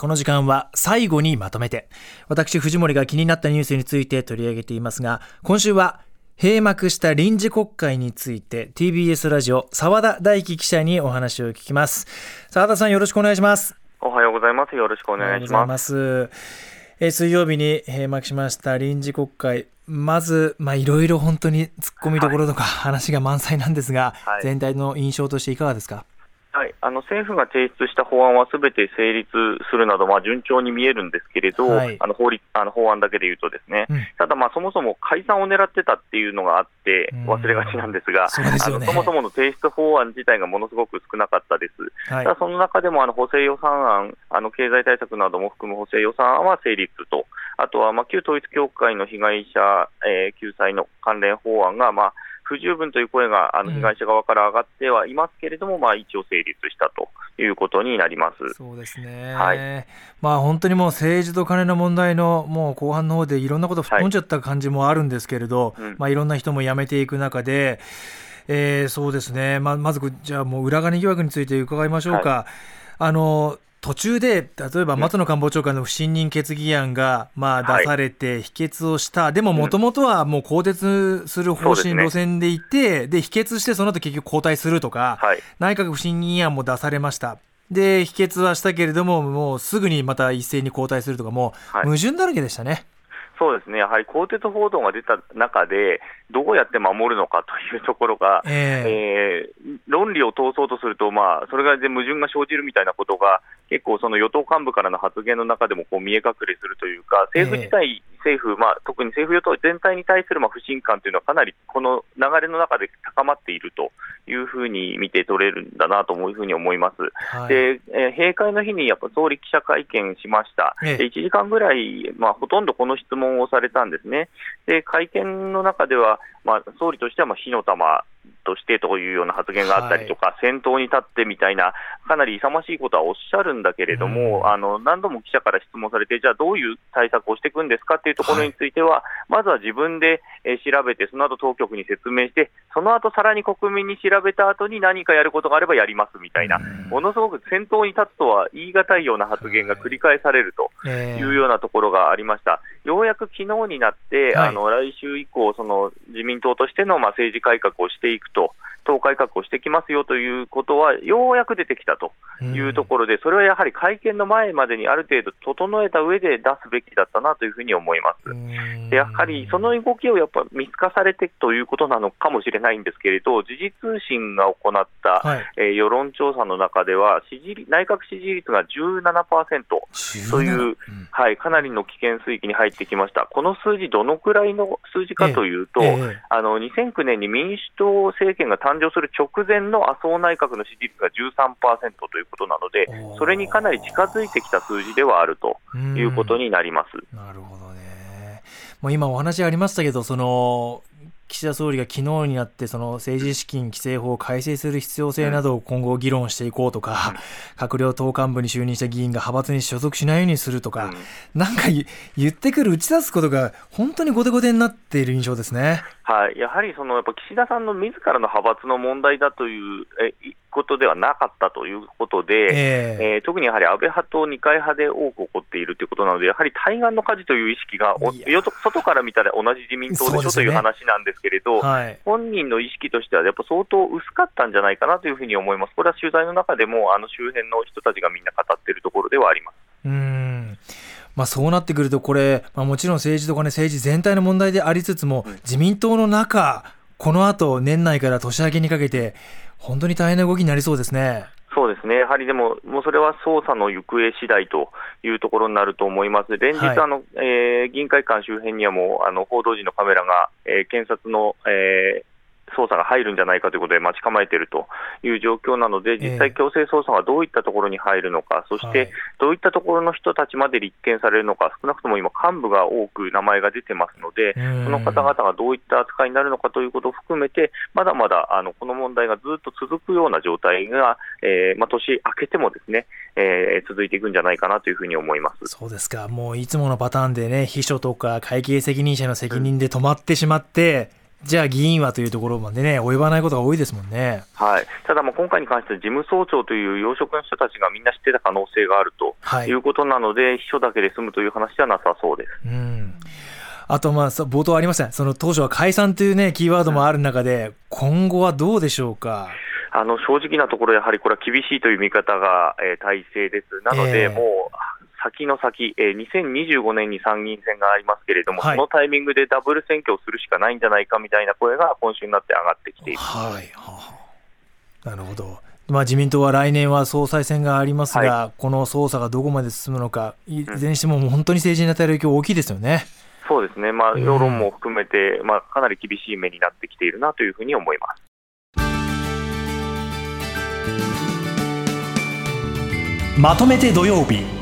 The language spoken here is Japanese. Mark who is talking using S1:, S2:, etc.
S1: この時間は最後にまとめて私藤森が気になったニュースについて取り上げていますが今週は閉幕した臨時国会について TBS ラジオ澤田大樹記者にお話を聞きます。澤田さんよろしくお願いします。
S2: おはようございます。よろしくお願いします。
S1: え水曜日に閉幕しました臨時国会。まず、まあ、いろいろ本当に突っ込みどころとか話が満載なんですが、はい、全体の印象としていかがですか？
S2: はい、あの政府が提出した法案はすべて成立するなど、まあ、順調に見えるんですけれど、はい、あの法律あの法案だけでいうと、ですね、うん、ただ、まあ、そもそも解散を狙ってたっていうのがあって、忘れがちなんですが、そ、ね、のそもそもの提出法案自体がものすごく少なかったです、はい、ただその中でもあの補正予算案、あの経済対策なども含む補正予算案は成立と、あとはまあ旧統一教会の被害者、えー、救済の関連法案が、まあ不十分という声があの被害者側から上がってはいますけれども、うん、まあ、一応成立したということになります。
S1: そうですね、はい、まあ、本当にもう政治と金の問題のもう後半の方でいろんなこと吹っ飛んじゃった感じもあるんですけれど、はいまあ、いろんな人も辞めていく中で、えー、そうですね、まあ、まずじゃあもう裏金疑惑について伺いましょうか。はい、あの途中で例えば松野官房長官の不信任決議案がまあ出されて否決をした、はい、でももともとはもう更迭する方針、路線でいて、で否決してその後結局交代するとか、はい、内閣不信任案も出されました。で否決はしたけれども、もうすぐにまた一斉に交代するとか、もう矛盾だらけでしたね。
S2: そうですね、やはり更迭報道が出た中で、どうやって守るのかというところが、えー、えー、論理を通そうとすると、まあ、それがで矛盾が生じるみたいなことが、結構、その与党幹部からの発言の中でもこう見え隠れするというか、政府自体、政府、まあ、特に政府与党全体に対するまあ不信感というのは、かなりこの流れの中で高まっているというふうに見て取れるんだなというふうに思います。はい、で、えー、閉会の日にやっぱ総理記者会見しました、ええ、1時間ぐらい、まあ、ほとんどこの質問をされたんですね。で会見の中では、まあ、総理としてはまあ火の玉としてというような発言があったりとか、はい、先頭に立ってみたいな、かなり勇ましいことはおっしゃるんだけれども、うん、あの何度も記者から質問されて、じゃあどういう対策をしていくんですかっていうところについては、はい、まずは自分で、え調べて、その後当局に説明して、その後さらに国民に調べた後に何かやることがあればやりますみたいな、うん、ものすごく先頭に立つとは言い難いような発言が繰り返されるというようなところがありました。ようやく昨日になって、はい、あの来週以降、その自民党としてのまあ政治改革をしていくと。so 党改革をしてきますよということは、ようやく出てきたというところで、それはやはり会見の前までにある程度整えた上で出すべきだったなというふうに思います。でやはりその動きをやっぱ見透かされてということなのかもしれないんですけれど、時事通信が行った、はい、えー、世論調査の中では支持、内閣支持率が17%という、はい、かなりの危険水域に入ってきました。この数字、どのくらいの数字かというと、ええあの2009年に民主党政権が誕生する直前の麻生内閣の支持率が13%ということなので、それにかなり近づいてきた数字ではあるということになります。
S1: なるほどね。もう今お話ありましたけど、その岸田総理が昨日になってその政治資金規正法を改正する必要性などを今後議論していこうとか、うん、閣僚党幹部に就任した議員が派閥に所属しないようにするとか、うん、なんか言ってくる、打ち出すことが本当に後手後手になっている印象ですね。
S2: はい、やはりそのやっぱ岸田さんの自らの派閥の問題だというえことではなかったということで、えー、えー、特にやはり安倍派と二階派で多く起こっているということなので、やはり対岸の火事という意識が、外から見たら同じ自民党でしょという話なんですけれど、はい、本人の意識としては、やっぱ相当薄かったんじゃないかなというふうに思います、これは取材の中でも、あの周辺の人たちがみんな語っているところではあります。
S1: うんまあ、そうなってくると、これ、まあ、もちろん政治とかね、政治全体の問題でありつつも、自民党の中、この後年内から年明けにかけて、本当に大変な動きになりそうですね。
S2: ですね、やはりでも、もうそれは捜査の行方次第というところになると思います、連日、はい、あのえー、議員会館周辺にはもうあの報道陣のカメラが、えー、検察の、えー、捜査が入るんじゃないかということで待ち構えているという状況なので、実際、強制捜査がどういったところに入るのか、そしてどういったところの人たちまで立件されるのか、少なくとも今、幹部が多く名前が出てますので、その方々がどういった扱いになるのかということを含めて、まだまだあのこの問題がずっと続くような状態が、えーまあ、年明けてもですね、えー、続いていくんじゃないかなというふうに思います。
S1: そうですか、もういつものパターンでね、秘書とか会計責任者の責任で止まってしまって、じゃあ議員はというところまでね、及ばないことが多いですもんね。
S2: はい、ただ、今回に関しては、事務総長という要職の人たちがみんな知ってた可能性があるということなので、はい、秘書だけで済むという話ではなさそうです。
S1: うんあと、まあ、冒頭ありました、その当初は解散というね、キーワードもある中で、今後はどうでしょうか？
S2: あの正直なところ、やはりこれは厳しいという見方が、えー、体制です。なので、えー、もう先の先、えー、2025年に参議院選がありますけれども、はい、そのタイミングでダブル選挙をするしかないんじゃないかみたいな声が今週になって上がってきています。はい、は
S1: あ、なるほど。まあ、自民党は来年は総裁選がありますが、はい、この捜査がどこまで進むのか、いずれにしても本当に政治に与える影響大きいですよね。
S2: そうですね、まあ、世論も含めて、まあ、かなり厳しい目になってきているなというふうに思います。
S3: まとめて土曜日